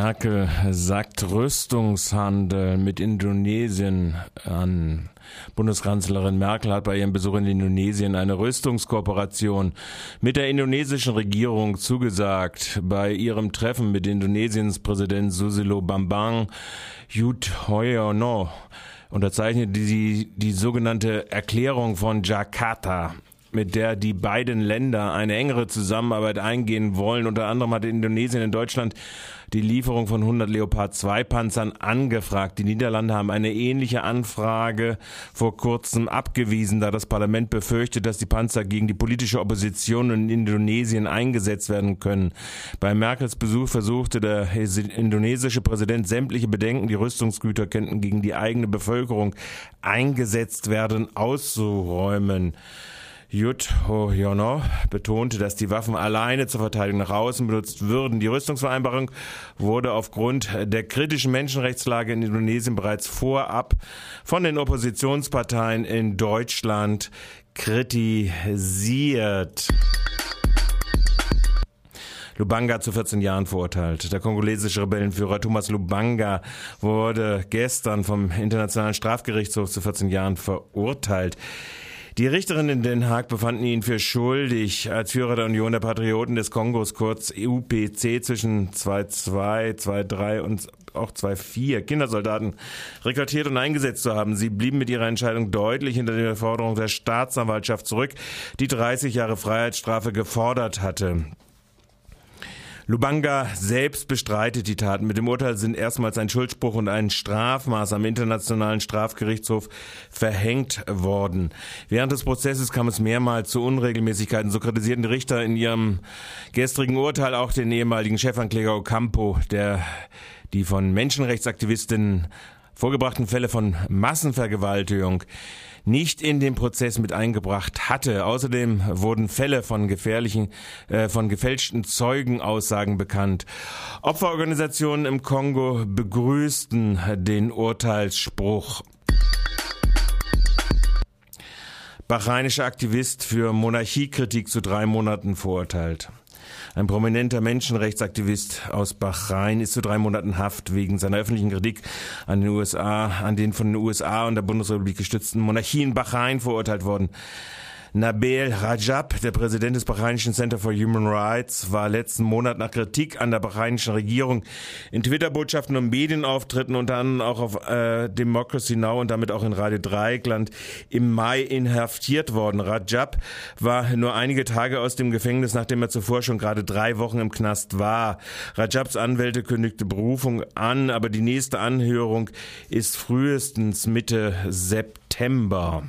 Merkel sagt Rüstungshandel mit Indonesien an. Bundeskanzlerin Merkel hat bei ihrem Besuch in Indonesien eine Rüstungskooperation mit der indonesischen Regierung zugesagt. Bei ihrem Treffen mit Indonesiens Präsident Susilo Bambang Yudhoyono unterzeichnete sie die sogenannte Erklärung von Jakarta mit der die beiden Länder eine engere Zusammenarbeit eingehen wollen. Unter anderem hat Indonesien in Deutschland die Lieferung von 100 Leopard 2 Panzern angefragt. Die Niederlande haben eine ähnliche Anfrage vor kurzem abgewiesen, da das Parlament befürchtet, dass die Panzer gegen die politische Opposition in Indonesien eingesetzt werden können. Bei Merkels Besuch versuchte der indonesische Präsident sämtliche Bedenken, die Rüstungsgüter könnten gegen die eigene Bevölkerung eingesetzt werden, auszuräumen. Jut Hoyono betonte, dass die Waffen alleine zur Verteidigung nach außen benutzt würden. Die Rüstungsvereinbarung wurde aufgrund der kritischen Menschenrechtslage in Indonesien bereits vorab von den Oppositionsparteien in Deutschland kritisiert. Lubanga zu 14 Jahren verurteilt. Der kongolesische Rebellenführer Thomas Lubanga wurde gestern vom Internationalen Strafgerichtshof zu 14 Jahren verurteilt. Die Richterinnen in Den Haag befanden ihn für schuldig, als Führer der Union der Patrioten des Kongos, kurz UPC, zwischen 2-2, 2-3 und auch 2-4 Kindersoldaten rekrutiert und eingesetzt zu haben. Sie blieben mit ihrer Entscheidung deutlich hinter der Forderung der Staatsanwaltschaft zurück, die 30 Jahre Freiheitsstrafe gefordert hatte. Lubanga selbst bestreitet die Taten. Mit dem Urteil sind erstmals ein Schuldspruch und ein Strafmaß am Internationalen Strafgerichtshof verhängt worden. Während des Prozesses kam es mehrmals zu Unregelmäßigkeiten. So kritisierten die Richter in ihrem gestrigen Urteil auch den ehemaligen Chefankläger Ocampo, der die von Menschenrechtsaktivistinnen vorgebrachten Fälle von Massenvergewaltigung nicht in den Prozess mit eingebracht hatte. Außerdem wurden Fälle von gefährlichen, äh, von gefälschten Zeugenaussagen bekannt. Opferorganisationen im Kongo begrüßten den Urteilsspruch. Bahrainischer Aktivist für Monarchiekritik zu drei Monaten verurteilt. Ein prominenter Menschenrechtsaktivist aus Bahrain ist zu drei Monaten Haft wegen seiner öffentlichen Kritik an den USA, an den von den USA und der Bundesrepublik gestützten Monarchie in Bahrain verurteilt worden. Nabil Rajab, der Präsident des Bahreinischen Center for Human Rights, war letzten Monat nach Kritik an der bahreinischen Regierung in Twitter-Botschaften und Medienauftritten unter anderem auch auf äh, Democracy Now und damit auch in Radio Dreieckland im Mai inhaftiert worden. Rajab war nur einige Tage aus dem Gefängnis, nachdem er zuvor schon gerade drei Wochen im Knast war. Rajabs Anwälte kündigte Berufung an, aber die nächste Anhörung ist frühestens Mitte September.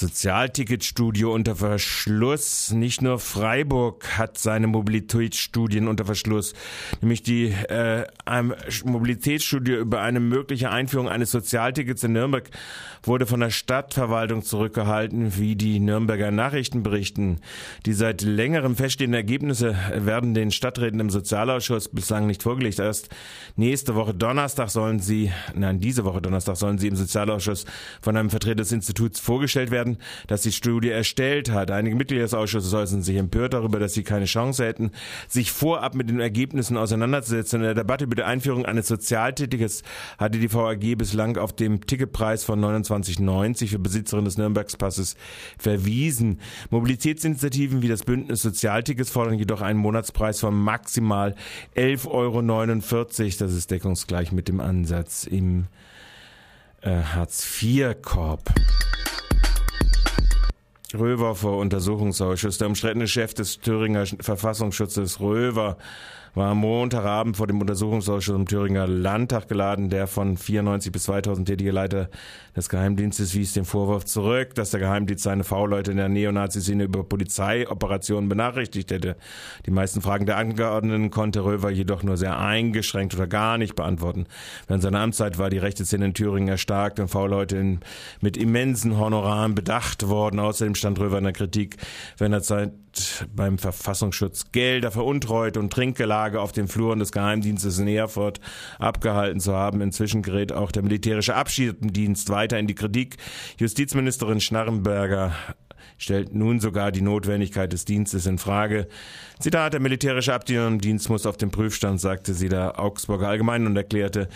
Sozialticketstudio unter Verschluss. Nicht nur Freiburg hat seine Mobilitätsstudien unter Verschluss, nämlich die äh, Mobilitätsstudie über eine mögliche Einführung eines Sozialtickets in Nürnberg wurde von der Stadtverwaltung zurückgehalten, wie die Nürnberger Nachrichten berichten. Die seit längerem feststehenden Ergebnisse werden den Stadträten im Sozialausschuss bislang nicht vorgelegt. Erst nächste Woche Donnerstag sollen sie, nein, diese Woche Donnerstag sollen sie im Sozialausschuss von einem Vertreter des Instituts vorgestellt werden, das die Studie erstellt hat. Einige Mitglieder des Ausschusses äußern sich empört darüber, dass sie keine Chance hätten, sich vorab mit den Ergebnissen auseinanderzusetzen. In der Debatte über die Einführung eines Sozialtickets hatte die VAG bislang auf dem Ticketpreis von 29 2090 für Besitzerin des Nürnbergspasses verwiesen. Mobilitätsinitiativen wie das Bündnis Sozialtickets fordern jedoch einen Monatspreis von maximal 11,49 Euro. Das ist deckungsgleich mit dem Ansatz im äh, Hartz-IV-Korb. Röver vor Untersuchungsausschuss. Der umstrittene Chef des Thüringer Verfassungsschutzes Röver war am Montagabend vor dem Untersuchungsausschuss im Thüringer Landtag geladen. Der von 94 bis 2000 tätige Leiter des Geheimdienstes wies den Vorwurf zurück, dass der Geheimdienst seine V-Leute in der Neonazi-Szene über Polizeioperationen benachrichtigt hätte. Die meisten Fragen der Angeordneten konnte Röver jedoch nur sehr eingeschränkt oder gar nicht beantworten. Während seiner Amtszeit war die rechte Szene in Thüringen erstarkt und V-Leute mit immensen Honoraren bedacht worden. Außerdem stand Röver in der Kritik, wenn er Zeit beim Verfassungsschutz Gelder veruntreut und Trinkgelage auf den Fluren des Geheimdienstes in Erfurt abgehalten zu haben. Inzwischen gerät auch der militärische Abschiedsdienst weiter in die Kritik. Justizministerin Schnarrenberger stellt nun sogar die Notwendigkeit des Dienstes in Frage. Zitat, der militärische Abdienst muss auf den Prüfstand, sagte sie der Augsburger Allgemeinen und erklärte,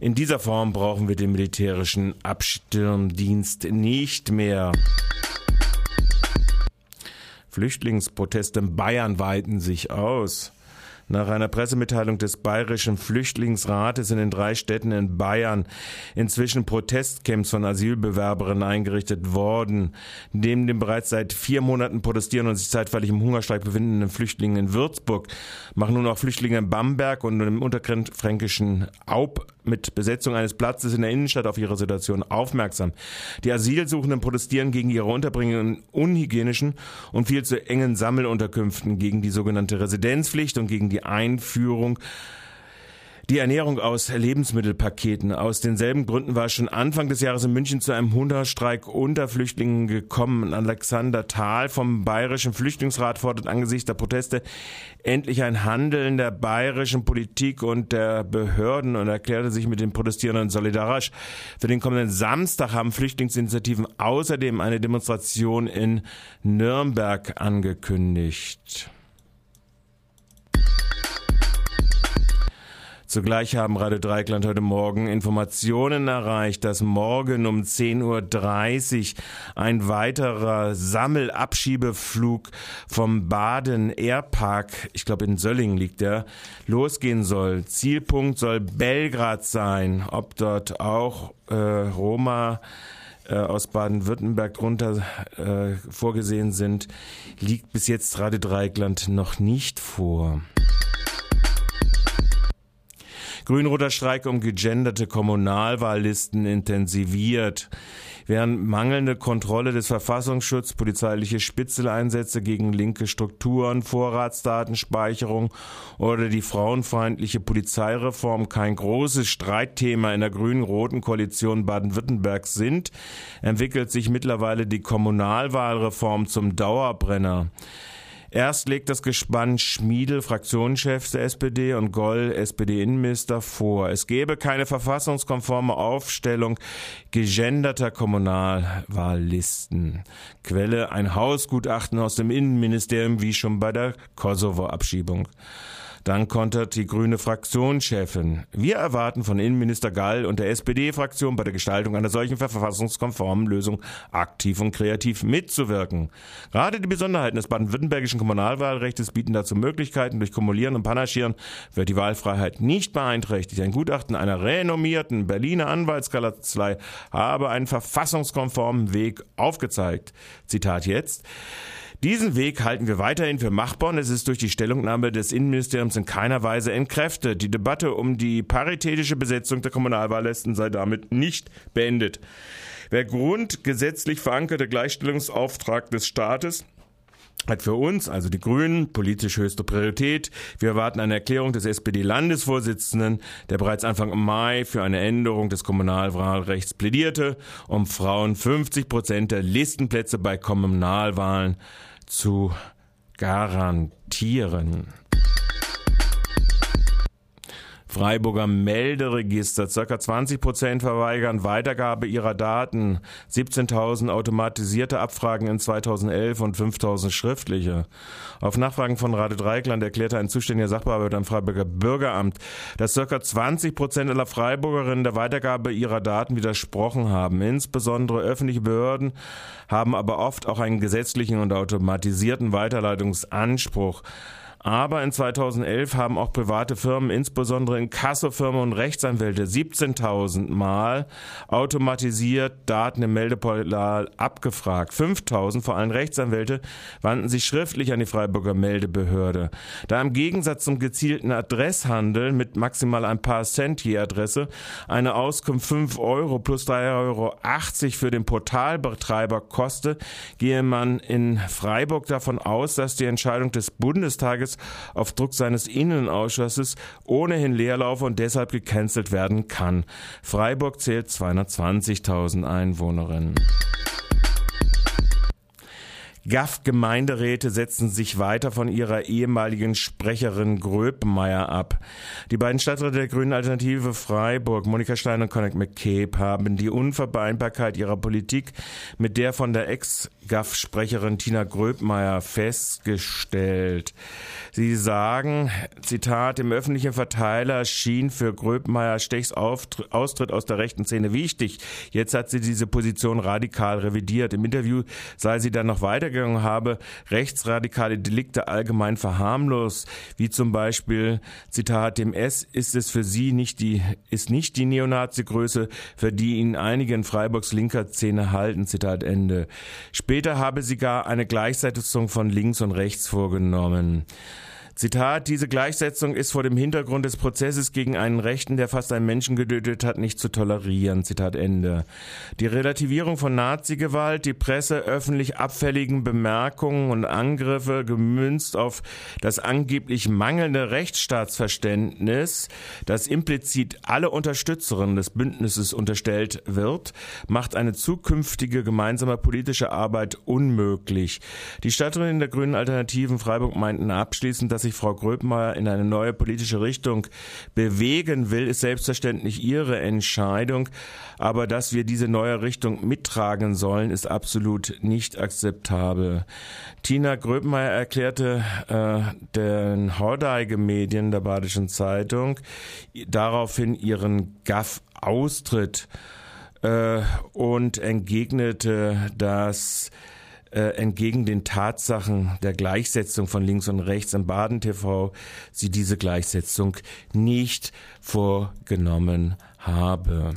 in dieser Form brauchen wir den militärischen Abstirndienst nicht mehr. Flüchtlingsproteste in Bayern weiten sich aus. Nach einer Pressemitteilung des Bayerischen Flüchtlingsrates in den drei Städten in Bayern inzwischen Protestcamps von Asylbewerberinnen eingerichtet worden. Neben den bereits seit vier Monaten protestierenden und sich zeitweilig im Hungerstreik befindenden Flüchtlingen in Würzburg machen nun auch Flüchtlinge in Bamberg und im unterfränkischen Aub mit Besetzung eines Platzes in der Innenstadt auf ihre Situation aufmerksam. Die Asylsuchenden protestieren gegen ihre Unterbringung in unhygienischen und viel zu engen Sammelunterkünften, gegen die sogenannte Residenzpflicht und gegen die Einführung die Ernährung aus Lebensmittelpaketen. Aus denselben Gründen war schon Anfang des Jahres in München zu einem Hungerstreik unter Flüchtlingen gekommen. Alexander Thal vom Bayerischen Flüchtlingsrat fordert angesichts der Proteste endlich ein Handeln der bayerischen Politik und der Behörden und erklärte sich mit den Protestierenden solidarisch. Für den kommenden Samstag haben Flüchtlingsinitiativen außerdem eine Demonstration in Nürnberg angekündigt. Zugleich haben Radio Dreikland heute Morgen Informationen erreicht, dass morgen um 10.30 Uhr ein weiterer Sammelabschiebeflug vom Baden Airpark, ich glaube in Sölling liegt der, losgehen soll. Zielpunkt soll Belgrad sein. Ob dort auch äh, Roma äh, aus Baden-Württemberg drunter äh, vorgesehen sind, liegt bis jetzt Radio Dreikland noch nicht vor. Grün-roter Streik um gegenderte Kommunalwahllisten intensiviert. Während mangelnde Kontrolle des Verfassungsschutzes, polizeiliche Spitzeleinsätze gegen linke Strukturen, Vorratsdatenspeicherung oder die frauenfeindliche Polizeireform kein großes Streitthema in der grün-roten Koalition Baden-Württemberg sind, entwickelt sich mittlerweile die Kommunalwahlreform zum Dauerbrenner. Erst legt das Gespann Schmiedel, Fraktionschef der SPD, und Goll, SPD-Innenminister, vor. Es gebe keine verfassungskonforme Aufstellung gegenderter Kommunalwahllisten. Quelle ein Hausgutachten aus dem Innenministerium, wie schon bei der Kosovo-Abschiebung. Dann kontert die grüne Fraktionschefin. Wir erwarten von Innenminister Gall und der SPD-Fraktion bei der Gestaltung einer solchen verfassungskonformen Lösung aktiv und kreativ mitzuwirken. Gerade die Besonderheiten des baden-württembergischen Kommunalwahlrechts bieten dazu Möglichkeiten. Durch Kumulieren und Panaschieren wird die Wahlfreiheit nicht beeinträchtigt. Ein Gutachten einer renommierten Berliner Anwaltskanzlei habe einen verfassungskonformen Weg aufgezeigt. Zitat jetzt. Diesen Weg halten wir weiterhin für machbar und es ist durch die Stellungnahme des Innenministeriums in keiner Weise entkräftet. Die Debatte um die paritätische Besetzung der Kommunalwahllisten sei damit nicht beendet. Der grundgesetzlich verankerte Gleichstellungsauftrag des Staates hat für uns, also die Grünen, politisch höchste Priorität. Wir erwarten eine Erklärung des SPD-Landesvorsitzenden, der bereits Anfang Mai für eine Änderung des Kommunalwahlrechts plädierte, um Frauen 50 Prozent der Listenplätze bei Kommunalwahlen zu garantieren. Freiburger Melderegister. Circa 20 Prozent verweigern Weitergabe ihrer Daten. 17.000 automatisierte Abfragen in 2011 und 5.000 schriftliche. Auf Nachfragen von Rade Dreikland erklärte ein zuständiger Sachbearbeiter am Freiburger Bürgeramt, dass circa 20 Prozent aller Freiburgerinnen der Weitergabe ihrer Daten widersprochen haben. Insbesondere öffentliche Behörden haben aber oft auch einen gesetzlichen und automatisierten Weiterleitungsanspruch. Aber in 2011 haben auch private Firmen, insbesondere in Kassofirmen und Rechtsanwälte, 17.000 Mal automatisiert Daten im Meldeportal abgefragt. 5.000, vor allem Rechtsanwälte, wandten sich schriftlich an die Freiburger Meldebehörde. Da im Gegensatz zum gezielten Adresshandel mit maximal ein paar Cent je Adresse eine Auskunft 5 Euro plus 3,80 Euro für den Portalbetreiber koste, gehe man in Freiburg davon aus, dass die Entscheidung des Bundestages auf Druck seines Innenausschusses ohnehin Leerlauf und deshalb gecancelt werden kann. Freiburg zählt 220.000 Einwohnerinnen. GAF-Gemeinderäte setzen sich weiter von ihrer ehemaligen Sprecherin Gröbmeier ab. Die beiden Stadträte der Grünen Alternative Freiburg, Monika Stein und Connect McCabe, haben die Unvereinbarkeit ihrer Politik mit der von der Ex-GAF-Sprecherin Tina Gröbmeier festgestellt. Sie sagen, Zitat, im öffentlichen Verteiler schien für Gröbmeier Stechs Austritt aus der rechten Szene wichtig. Jetzt hat sie diese Position radikal revidiert. Im Interview sei sie dann noch weitergegangen, habe rechtsradikale Delikte allgemein verharmlos, wie zum Beispiel, Zitat, dem S ist es für sie nicht die, ist nicht die Neonazi-Größe, für die ihn einige in Freiburgs linker Szene halten, Zitat Ende. Später habe sie gar eine Gleichsetzung von links und rechts vorgenommen. Zitat, diese Gleichsetzung ist vor dem Hintergrund des Prozesses gegen einen Rechten, der fast einen Menschen getötet hat, nicht zu tolerieren. Zitat Ende. Die Relativierung von Nazi-Gewalt, die Presse öffentlich abfälligen Bemerkungen und Angriffe gemünzt auf das angeblich mangelnde Rechtsstaatsverständnis, das implizit alle Unterstützerinnen des Bündnisses unterstellt wird, macht eine zukünftige gemeinsame politische Arbeit unmöglich. Die Statterin der Grünen Alternativen Freiburg meinten abschließend, dass sich Frau Gröbmeier in eine neue politische Richtung bewegen will, ist selbstverständlich ihre Entscheidung. Aber dass wir diese neue Richtung mittragen sollen, ist absolut nicht akzeptabel. Tina Gröbmeier erklärte äh, den Hordeige Medien der Badischen Zeitung daraufhin ihren GAF-Austritt äh, und entgegnete, dass äh, entgegen den Tatsachen der Gleichsetzung von links und rechts im Baden TV sie diese Gleichsetzung nicht vorgenommen habe.